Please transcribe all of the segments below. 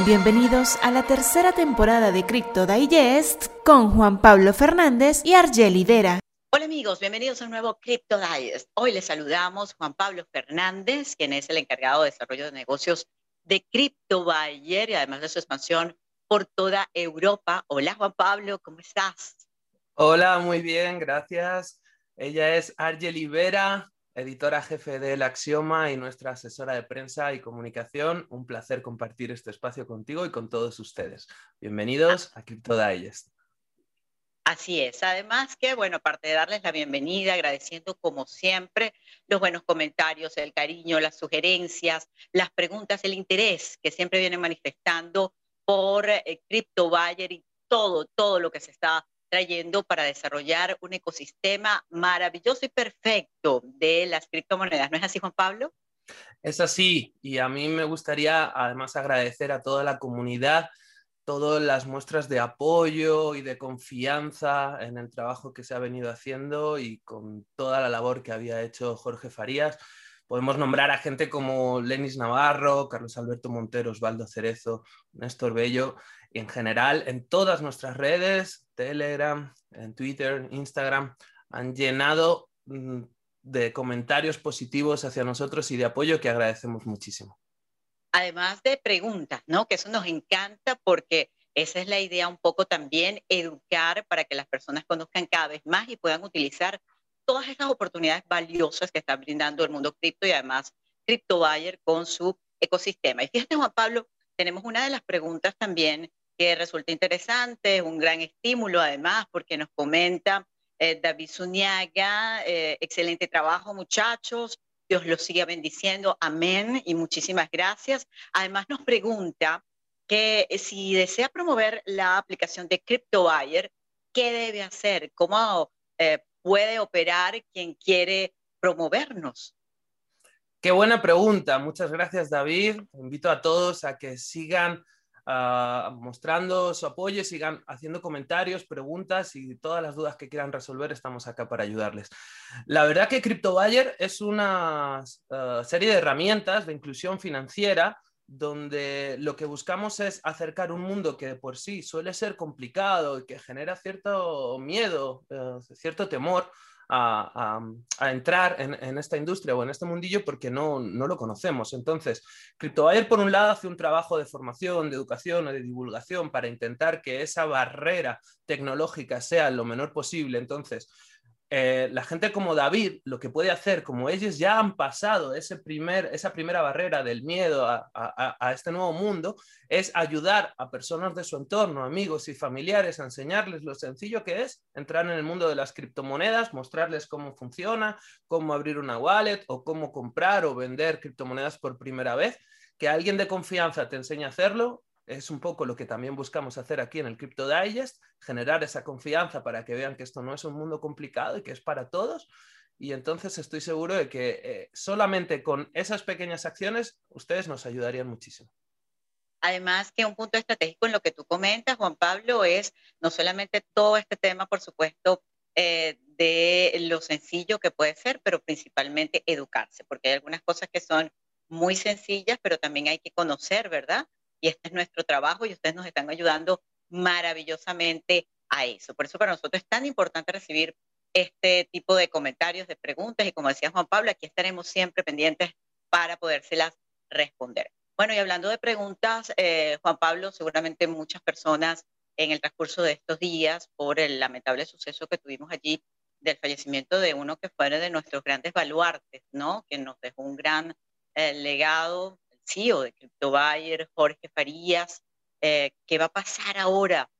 Sean bienvenidos a la tercera temporada de Crypto Digest con Juan Pablo Fernández y Argel Vera. Hola amigos, bienvenidos a un nuevo Crypto Digest. Hoy les saludamos Juan Pablo Fernández, quien es el encargado de desarrollo de negocios de Crypto Buyer y además de su expansión por toda Europa. Hola Juan Pablo, ¿cómo estás? Hola, muy bien, gracias. Ella es Argel Vera, editora jefe del Axioma y nuestra asesora de prensa y comunicación. Un placer compartir este espacio contigo y con todos ustedes. Bienvenidos a Crypto Digest. Así es. Además que, bueno, aparte de darles la bienvenida, agradeciendo como siempre los buenos comentarios, el cariño, las sugerencias, las preguntas, el interés que siempre vienen manifestando por eh, Crypto Buyer y todo, todo lo que se está trayendo para desarrollar un ecosistema maravilloso y perfecto de las criptomonedas. ¿No es así, Juan Pablo? Es así, y a mí me gustaría además agradecer a toda la comunidad todas las muestras de apoyo y de confianza en el trabajo que se ha venido haciendo y con toda la labor que había hecho Jorge Farías. Podemos nombrar a gente como Lenis Navarro, Carlos Alberto Montero, Osvaldo Cerezo, Néstor Bello, y en general en todas nuestras redes, Telegram, en Twitter, Instagram, han llenado mm, de comentarios positivos hacia nosotros y de apoyo que agradecemos muchísimo. Además de preguntas, ¿no? Que eso nos encanta porque esa es la idea un poco también, educar para que las personas conozcan cada vez más y puedan utilizar todas estas oportunidades valiosas que está brindando el mundo cripto y además CryptoBuyer con su ecosistema. Y fíjate, Juan Pablo, tenemos una de las preguntas también que resulta interesante, un gran estímulo además, porque nos comenta eh, David Zuniaga, eh, excelente trabajo muchachos, Dios los siga bendiciendo, amén y muchísimas gracias. Además nos pregunta que si desea promover la aplicación de CryptoBuyer, ¿qué debe hacer? ¿Cómo eh, puede operar quien quiere promovernos? Qué buena pregunta. Muchas gracias, David. Invito a todos a que sigan Ah, mostrando su apoyo, sigan haciendo comentarios, preguntas y todas las dudas que quieran resolver, estamos acá para ayudarles. La verdad que CryptoBuyer es una ah, serie de herramientas de inclusión financiera donde lo que buscamos es acercar un mundo que por sí suele ser complicado y que genera cierto miedo, eh, cierto temor a, entrar en, esta industria o en este mundillo porque no, no lo conocemos. Entonces, CryptoBuyer, por un lado, hace un trabajo de formación, de educación o de divulgación para intentar que esa barrera tecnológica sea lo menor posible. Entonces, eh, la gente como David lo que puede hacer, como ellos ya han pasado ese primer, esa primera barrera del miedo a, a, este nuevo mundo, es ayudar a personas de su entorno, amigos y familiares, a enseñarles lo sencillo que es entrar en el mundo de las criptomonedas, mostrarles cómo funciona, cómo abrir una wallet o cómo comprar o vender criptomonedas por primera vez. Que alguien de confianza te enseñe a hacerlo es un poco lo que también buscamos hacer aquí en el Crypto Digest, generar esa confianza para que vean que esto no es un mundo complicado y que es para todos. Y entonces estoy seguro de que eh, solamente con esas pequeñas acciones ustedes nos ayudarían muchísimo. Además, que un punto estratégico en lo que tú comentas, Juan Pablo, es no solamente todo este tema, por supuesto, eh, de lo sencillo que puede ser, pero principalmente educarse, porque hay algunas cosas que son muy sencillas, pero también hay que conocer, ¿verdad? Y este es nuestro trabajo y ustedes nos están ayudando maravillosamente a eso. Por eso para nosotros es tan importante recibir este tipo de comentarios, de preguntas y como decía Juan Pablo, aquí estaremos siempre pendientes para podérselas responder. Bueno, y hablando de preguntas, eh, Juan Pablo, seguramente muchas personas en el transcurso de estos días, por el lamentable suceso que tuvimos allí del fallecimiento de uno que fue de nuestros grandes baluartes, ¿no? Que nos dejó un gran eh, legado CEO de CryptoBuyer, Jorge Farías. Eh, ¿Qué va a pasar ahora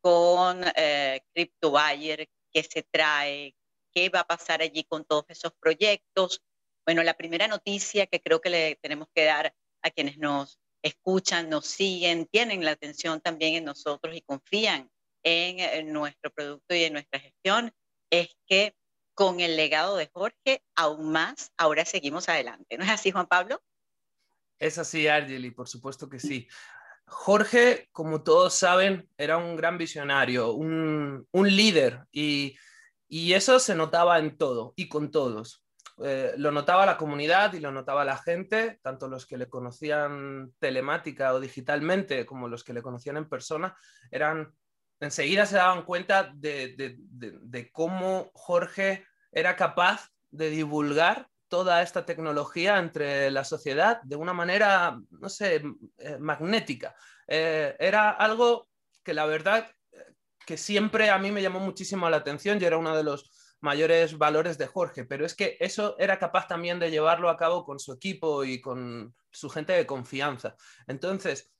con eh, CryptoBuyer? ¿Qué se trae? ¿Qué va a pasar allí con todos esos proyectos? Bueno, la primera noticia que creo que le tenemos que dar a quienes nos escuchan, nos siguen, tienen la atención también en nosotros y confían en, en nuestro producto y en nuestra gestión, es que con el legado de Jorge, aún más, ahora seguimos adelante. ¿No es así, Juan Pablo? Es así, Argeli, por supuesto que sí. Jorge, como todos saben, era un gran visionario, un, líder y, eso se notaba en todo y con todos. eh, lo notaba la comunidad y lo notaba la gente, tanto los que le conocían telemática o digitalmente como los que le conocían en persona, eran enseguida se daban cuenta de, cómo Jorge era capaz de divulgar toda esta tecnología entre la sociedad de una manera, no sé, eh, magnética. Eh, era algo que la verdad que siempre a mí me llamó muchísimo la atención y era uno de los mayores valores de Jorge, pero es que eso era capaz también de llevarlo a cabo con su equipo y con su gente de confianza. Entonces,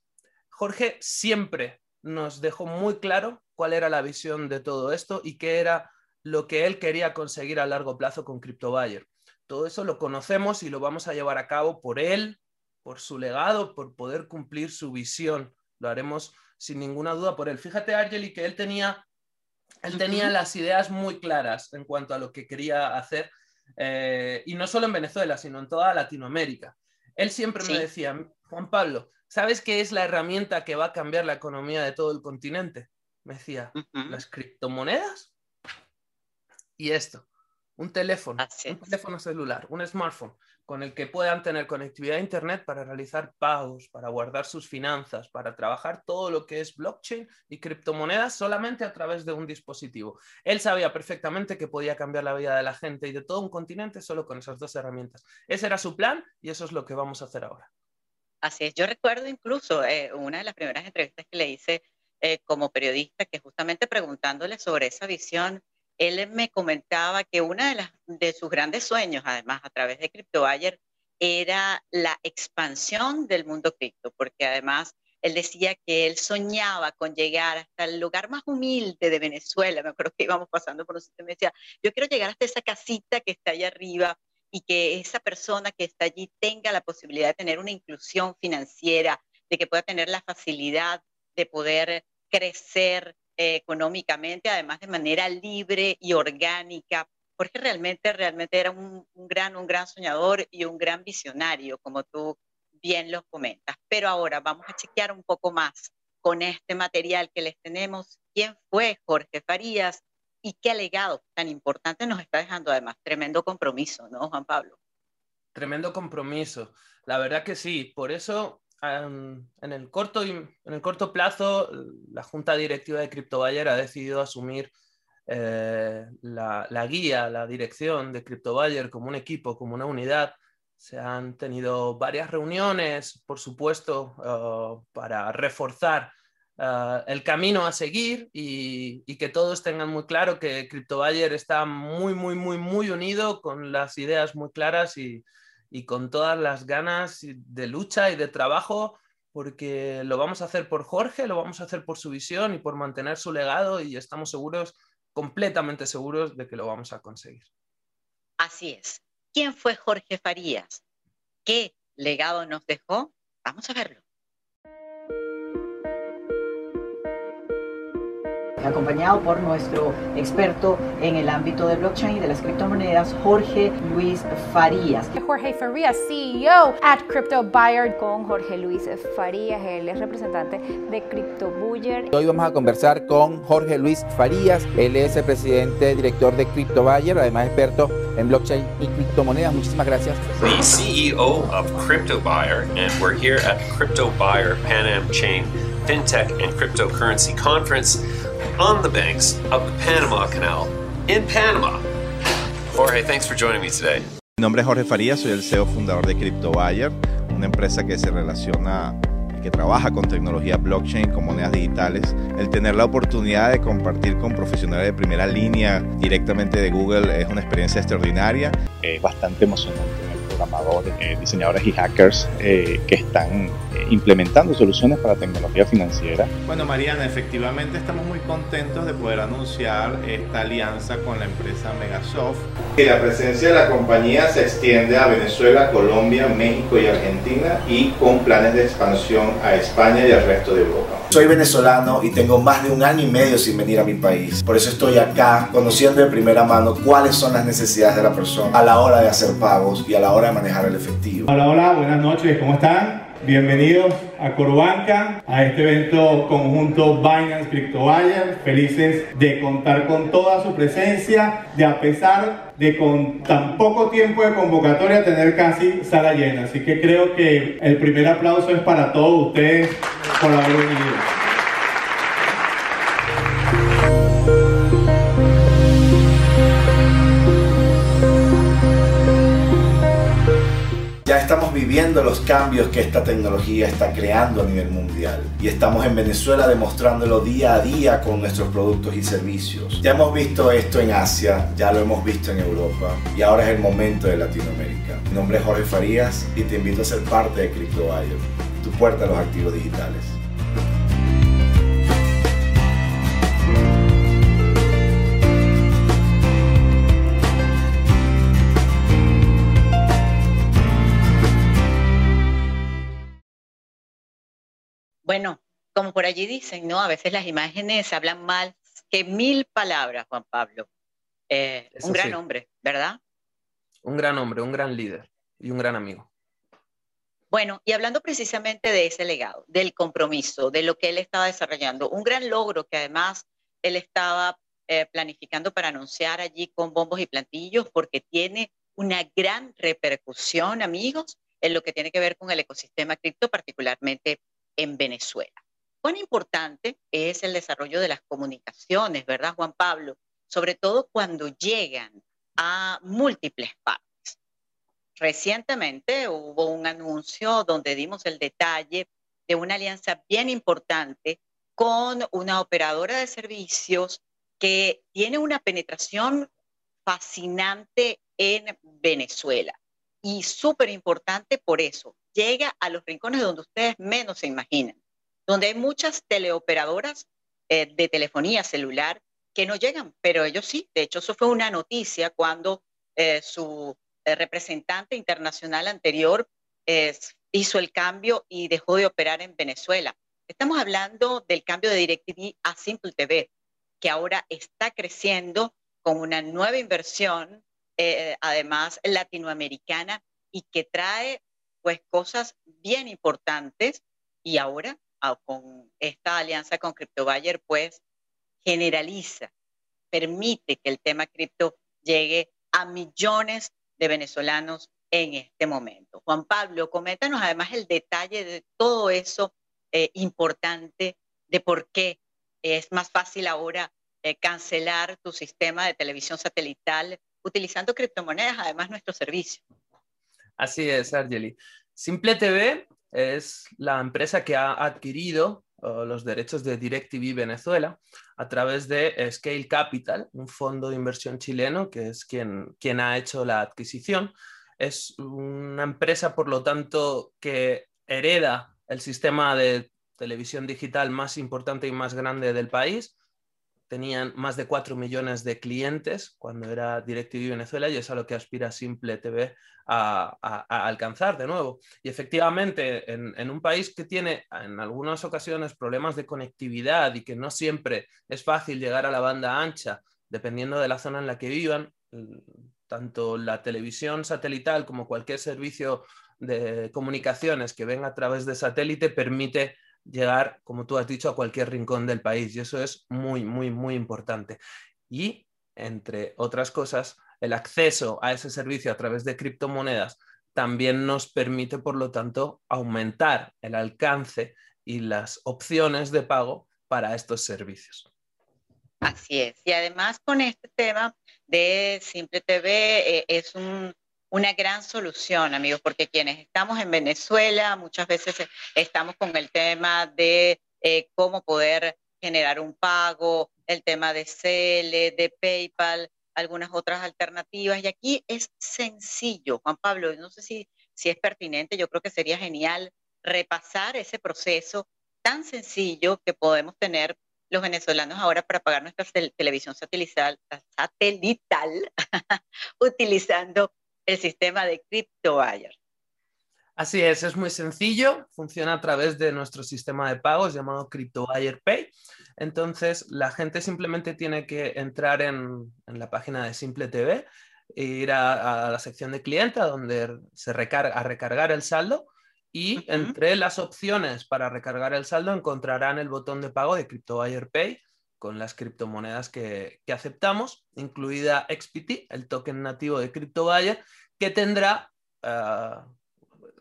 Jorge siempre nos dejó muy claro cuál era la visión de todo esto y qué era lo que él quería conseguir a largo plazo con CryptoBuyer. Todo eso lo conocemos y lo vamos a llevar a cabo por él, por su legado, por poder cumplir su visión. Lo haremos sin ninguna duda por él. Fíjate, Argeli, que él tenía él tenía las ideas muy claras en cuanto a lo que quería hacer, eh, y no solo en Venezuela, sino en toda Latinoamérica. Él siempre me decía, Juan Pablo, ¿sabes qué es la herramienta que va a cambiar la economía de todo el continente? Me decía, las criptomonedas y esto, un teléfono, un teléfono celular, un smartphone con el que puedan tener conectividad a Internet para realizar pagos, para guardar sus finanzas, para trabajar todo lo que es blockchain y criptomonedas solamente a través de un dispositivo. Él sabía perfectamente que podía cambiar la vida de la gente y de todo un continente solo con esas dos herramientas. Ese era su plan y eso es lo que vamos a hacer ahora. Así es, yo recuerdo incluso eh, una de las primeras entrevistas que le hice eh, como periodista, que justamente preguntándole sobre esa visión, él me comentaba que uno de, sus grandes sueños, además, a través de CryptoBuyer, era la expansión del mundo cripto, porque además él decía que él soñaba con llegar hasta el lugar más humilde de Venezuela. Me acuerdo que íbamos pasando por un sitio y me decía, yo quiero llegar hasta esa casita que está allá arriba y que esa persona que está allí tenga la posibilidad de tener una inclusión financiera, de que pueda tener la facilidad de poder crecer eh, económicamente, además de manera libre y orgánica, porque realmente, realmente era un, gran, un gran soñador y un gran visionario, como tú bien lo comentas. Pero ahora vamos a chequear un poco más con este material que les tenemos. ¿Quién fue Jorge Farías y qué legado tan importante nos está dejando? Además, tremendo compromiso, ¿no, Juan Pablo? Tremendo compromiso. La verdad que sí. Por eso en, el corto, en el corto plazo, la junta directiva de CryptoBuyer ha decidido asumir eh, la, guía, la dirección de CryptoBuyer como un equipo, como una unidad. Se han tenido varias reuniones, por supuesto, uh, para reforzar uh, el camino a seguir y, y, que todos tengan muy claro que CryptoBuyer está muy, muy, muy, muy unido con las ideas muy claras y, y con todas las ganas de lucha y de trabajo, porque lo vamos a hacer por Jorge, lo vamos a hacer por su visión y por mantener su legado y estamos seguros, completamente seguros de que lo vamos a conseguir. Así es. ¿Quién fue Jorge Farías? ¿Qué legado nos dejó? Vamos a verlo. Acompañado por nuestro experto en el ámbito de blockchain y de las criptomonedas, Jorge Luis Farías. Jorge Farías, CEO at Crypto Buyer. Con Jorge Luis Farías, él es representante de Crypto Buyer. Hoy vamos a conversar con Jorge Luis Farías, él es el presidente director de Crypto Buyer, además experto en blockchain y criptomonedas. Muchísimas gracias. The CEO of Crypto Buyer, and we're here at Crypto Buyer Pan Am Chain FinTech and Cryptocurrency Conference. On the banks of the Panama Canal in Panama. Jorge, thanks for joining me today. Mi nombre es Jorge Farías, soy el CEO fundador de CryptoBuyer, una empresa que se relaciona que trabaja con tecnología blockchain, con monedas digitales, el tener la oportunidad de compartir con profesionales de primera línea directamente de Google es una experiencia extraordinaria. Es bastante emocionante programadores, eh, diseñadores y hackers eh, que están eh, implementando soluciones para tecnología financiera. Bueno, Mariana, efectivamente estamos muy contentos de poder anunciar esta alianza con la empresa Megasoft. Que la presencia de la compañía se extiende a Venezuela, Colombia, México y Argentina y con planes de expansión a España y al resto de Europa. Soy venezolano y tengo más de un año y medio sin venir a mi país. Por eso estoy acá conociendo de primera mano cuáles son las necesidades de la persona a la hora de hacer pagos y a la hora de manejar el efectivo. Hola, hola, buenas noches, ¿cómo están? Bienvenidos a Corbanca, a este evento conjunto Binance Crypto Buyer. Felices de contar con toda su presencia, de a pesar de con tan poco tiempo de convocatoria tener casi sala llena. Así que creo que el primer aplauso es para todos ustedes por haber venido. Estamos viviendo los cambios que esta tecnología está creando a nivel mundial y estamos en Venezuela demostrándolo día a día con nuestros productos y servicios. Ya hemos visto esto en Asia, ya lo hemos visto en Europa y ahora es el momento de Latinoamérica. Mi nombre es Jorge Farías y te invito a ser parte de CryptoWire, tu puerta a los activos digitales. Bueno, como por allí dicen, ¿no? A veces las imágenes hablan más que mil palabras, Juan Pablo. Eh, un gran hombre, ¿verdad? Un gran hombre, un gran líder y un gran amigo. Bueno, y hablando precisamente de ese legado, del compromiso, de lo que él estaba desarrollando, un gran logro que además él estaba eh, planificando para anunciar allí con bombos y plantillos, porque tiene una gran repercusión, amigos, en lo que tiene que ver con el ecosistema cripto, particularmente en Venezuela. Cuán importante es el desarrollo de las comunicaciones, ¿verdad, Juan Pablo? Sobre todo cuando llegan a múltiples partes. Recientemente hubo un anuncio donde dimos el detalle de una alianza bien importante con una operadora de servicios que tiene una penetración fascinante en Venezuela. Y súper importante por eso, llega a los rincones donde ustedes menos se imaginan, donde hay muchas teleoperadoras eh, de telefonía celular que no llegan, pero ellos sí. De hecho, eso fue una noticia cuando eh, su eh, representante internacional anterior hizo el cambio y dejó de operar en Venezuela. Estamos hablando del cambio de DirecTV a Simple TV, que ahora está creciendo con una nueva inversión, además latinoamericana, y que trae pues cosas bien importantes y ahora ah, con esta alianza con CryptoBuyer pues generaliza, permite que el tema cripto llegue a millones de venezolanos en este momento. Juan Pablo, coméntanos además el detalle de todo eso eh, importante de por qué es más fácil ahora eh, cancelar tu sistema de televisión satelital utilizando criptomonedas, además nuestro servicio. Así es, Argeli. Simple TV es la empresa que ha adquirido uh, los derechos de DirecTV Venezuela a través de Scale Capital, un fondo de inversión chileno que es quien, quien ha hecho la adquisición. Es una empresa, por lo tanto, que hereda el sistema de televisión digital más importante y más grande del país tenían más de 4 millones de clientes cuando era DirecTV Venezuela y es a lo que aspira Simple TV a, alcanzar de nuevo. Y efectivamente, en, un país que tiene en algunas ocasiones problemas de conectividad y que no siempre es fácil llegar a la banda ancha, dependiendo de la zona en la que vivan, tanto la televisión satelital como cualquier servicio de comunicaciones que venga a través de satélite permite llegar, como tú has dicho, a cualquier rincón del país y eso es muy, muy, muy importante. Y, entre otras cosas, el acceso a ese servicio a través de criptomonedas también nos permite, por lo tanto, aumentar el alcance y las opciones de pago para estos servicios. Así es. Y además con este tema de Simple TV eh, es un, una gran solución, amigos, porque quienes estamos en Venezuela muchas veces eh, estamos con el tema de eh, cómo poder generar un pago, el tema de CL, de PayPal, algunas otras alternativas. Y aquí es sencillo, Juan Pablo, no sé si, si es pertinente, yo creo que sería genial repasar ese proceso tan sencillo que podemos tener los venezolanos ahora para pagar nuestra televisión satelital, satelital utilizando el sistema de CryptoWire. Así es, es muy sencillo, funciona a través de nuestro sistema de pagos llamado CryptoWire Pay. Entonces, la gente simplemente tiene que entrar en, la página de Simple TV, e ir a, la sección de cliente, donde se recarga, a recargar el saldo y entre las opciones para recargar el saldo encontrarán el botón de pago de CryptoBuyer Pay con las criptomonedas que, aceptamos, incluida XPT, el token nativo de CryptoBuyer, que tendrá ah,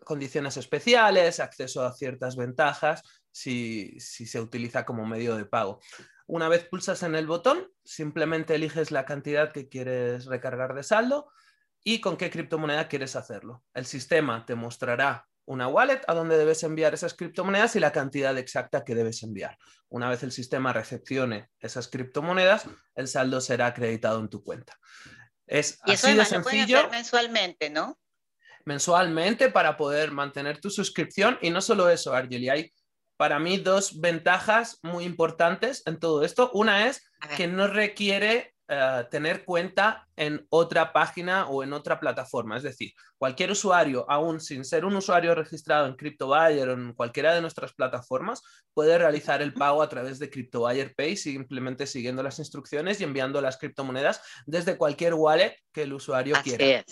condiciones especiales, acceso a ciertas ventajas si, si se utiliza como medio de pago. Una vez pulsas en el botón, simplemente eliges la cantidad que quieres recargar de saldo y con qué criptomoneda quieres hacerlo. El sistema te mostrará una wallet a donde debes enviar esas criptomonedas y la cantidad exacta que debes enviar. Una vez el sistema recepcione esas criptomonedas, el saldo será acreditado en tu cuenta. Es y eso así de sencillo. Hacer mensualmente, ¿no? Mensualmente para poder mantener tu suscripción y no solo eso, Argeli, hay para mí dos ventajas muy importantes en todo esto. Una es que no requiere eh, tener cuenta en otra página o en otra plataforma. Es decir, cualquier usuario, aún sin ser un usuario registrado en CryptoBuyer o en cualquiera de nuestras plataformas, puede realizar el pago a través de CryptoBuyer Pay simplemente siguiendo las instrucciones y enviando las criptomonedas desde cualquier wallet que el usuario quiera.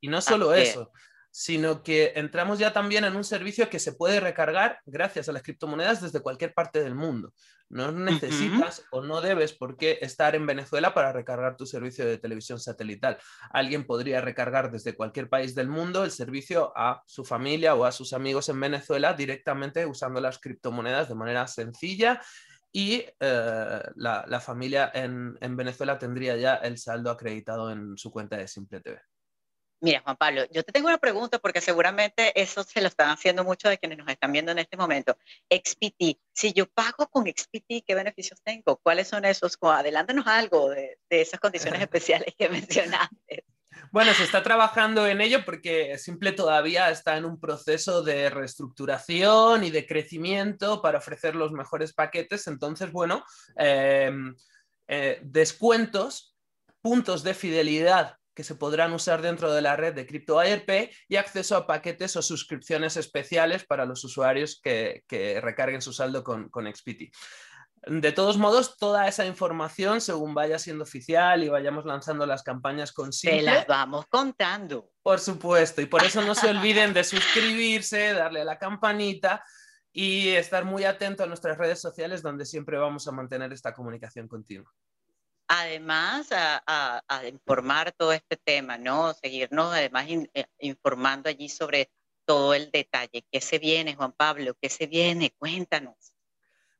Y no solo eso, sino que entramos ya también en un servicio que se puede recargar gracias a las criptomonedas desde cualquier parte del mundo. No necesitas o no debes por qué estar en Venezuela para recargar tu servicio de televisión satelital. Alguien podría recargar desde cualquier país del mundo el servicio a su familia o a sus amigos en Venezuela directamente usando las criptomonedas de manera sencilla y eh, la, familia en, en Venezuela tendría ya el saldo acreditado en su cuenta de Simple TV. Mira, Juan Pablo, yo te tengo una pregunta porque seguramente eso se lo están haciendo muchos de quienes nos están viendo en este momento. XPT, si yo pago con XPT, ¿qué beneficios tengo? ¿Cuáles son esos? Adelántanos algo de, esas condiciones especiales que mencionaste. Bueno, se está trabajando en ello porque Simple todavía está en un proceso de reestructuración y de crecimiento para ofrecer los mejores paquetes. Entonces, bueno, em, eh, descuentos, puntos de fidelidad que se podrán usar dentro de la red de CryptoIRP y acceso a paquetes o suscripciones especiales para los usuarios que, recarguen su saldo con, con XPT. De todos modos, toda esa información, según vaya siendo oficial y vayamos lanzando las campañas con Se las vamos contando. Por supuesto, y por eso no se olviden de suscribirse, darle a la campanita y estar muy atento a nuestras redes sociales donde siempre vamos a mantener esta comunicación continua además a, informar todo este tema, ¿no? Seguirnos además eh, informando allí sobre todo el detalle. ¿Qué se viene, Juan Pablo? ¿Qué se viene? Cuéntanos.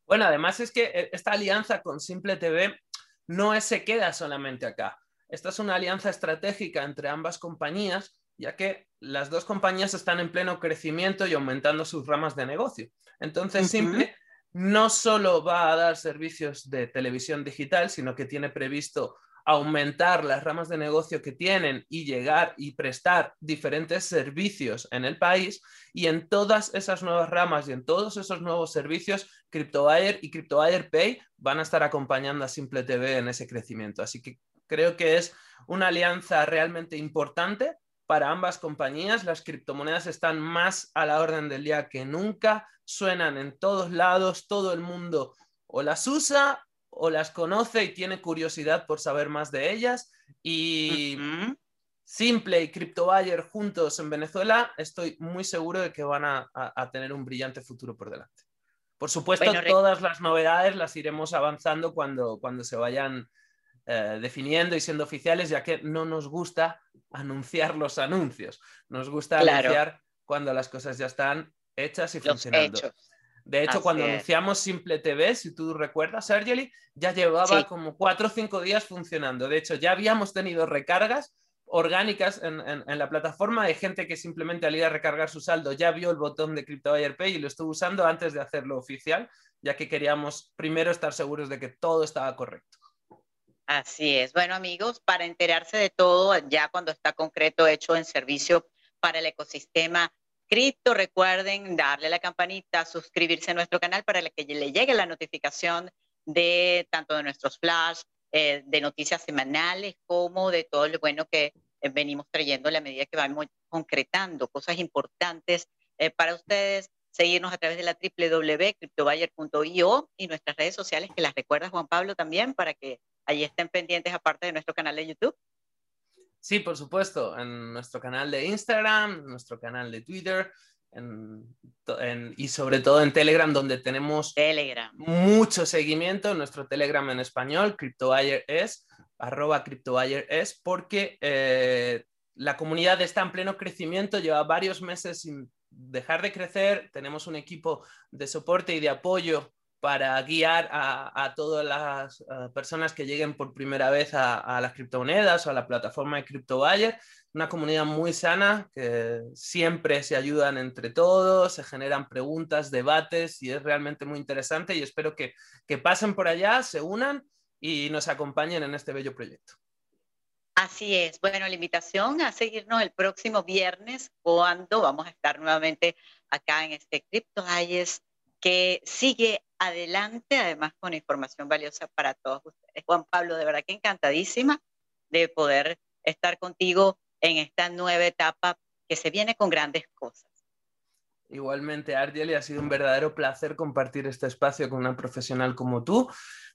Bueno, además es que eh, esta alianza con Simple TV no se queda solamente acá. Esta es una alianza estratégica entre ambas compañías, ya que las dos compañías están en pleno crecimiento y aumentando sus ramas de negocio. Entonces, Simple no solo va a dar servicios de televisión digital, sino que tiene previsto aumentar las ramas de negocio que tienen y llegar y prestar diferentes servicios en el país. Y en todas esas nuevas ramas y en todos esos nuevos servicios, CryptoWire y CryptoWire Pay van a estar acompañando a Simple TV en ese crecimiento. Así que creo que es una alianza realmente importante para ambas compañías. Las criptomonedas están más a la orden del día que nunca, suenan en todos lados, todo el mundo o las usa o las conoce y tiene curiosidad por saber más de ellas. Y Simple y CryptoBuyer juntos en Venezuela, estoy muy seguro de que van a, tener un brillante futuro por delante. Por supuesto, todas las novedades las iremos avanzando cuando, cuando se vayan eh, definiendo y siendo oficiales, ya que no nos gusta anunciar los anuncios. Nos gusta anunciar cuando las cosas ya están hechas y funcionando. De hecho, cuando anunciamos Simple TV, si tú recuerdas, Argeli, ya llevaba como cuatro o cinco días funcionando. De hecho, ya habíamos tenido recargas orgánicas en, la plataforma de gente que simplemente al ir a recargar su saldo ya vio el botón de CryptoBuyer Pay y lo estuvo usando antes de hacerlo oficial, ya que queríamos primero estar seguros de que todo estaba correcto. Así es. Bueno, amigos, para enterarse de todo, ya cuando está concreto, hecho en servicio para el ecosistema cripto, recuerden darle a la campanita, suscribirse a nuestro canal para que le llegue la notificación de tanto de nuestros flash, eh, de noticias semanales, como de todo lo bueno que eh, venimos trayendo a la medida que vamos concretando cosas importantes eh, para ustedes. Seguirnos a través de la www.cryptobuyer.io y nuestras redes sociales, que las recuerda Juan Pablo también, para que allí estén pendientes aparte de nuestro canal de YouTube. Sí, por supuesto, en nuestro canal de Instagram, nuestro canal de Twitter y sobre todo en Telegram, donde tenemos Telegram. mucho seguimiento. Nuestro Telegram en español, CryptoBuyer es, arroba CryptoBuyer es, porque eh, la comunidad está en pleno crecimiento, lleva varios meses sin dejar de crecer, tenemos un equipo de soporte y de apoyo para guiar a, todas las personas que lleguen por primera vez a, las criptomonedas o a la plataforma de CryptoBuyer. Una comunidad muy sana que siempre se ayudan entre todos, se generan preguntas, debates y es realmente muy interesante y espero que, que pasen por allá, se unan y nos acompañen en este bello proyecto. Así es. Bueno, la invitación a seguirnos el próximo viernes cuando vamos a estar nuevamente acá en este Crypto que sigue adelante, además con información valiosa para todos ustedes. Juan Pablo, de verdad que encantadísima de poder estar contigo en esta nueva etapa que se viene con grandes cosas. Igualmente, Argeli, ha sido un verdadero placer compartir este espacio con una profesional como tú.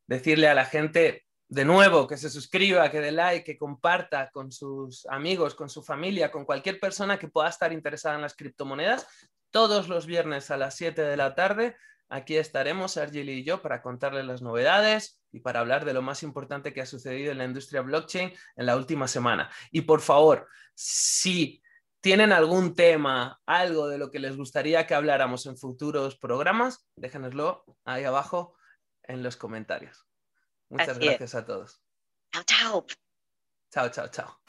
Decirle a la gente de nuevo que se suscriba, que dé like, que comparta con sus amigos, con su familia, con cualquier persona que pueda estar interesada en las criptomonedas. Todos los viernes a las 7 de la tarde Aquí estaremos, Argeli y yo, para contarles las novedades y para hablar de lo más importante que ha sucedido en la industria blockchain en la última semana. Y por favor, si tienen algún tema, algo de lo que les gustaría que habláramos en futuros programas, déjenoslo ahí abajo en los comentarios. Muchas gracias a todos. Chao, chao. Chao, chao, chao.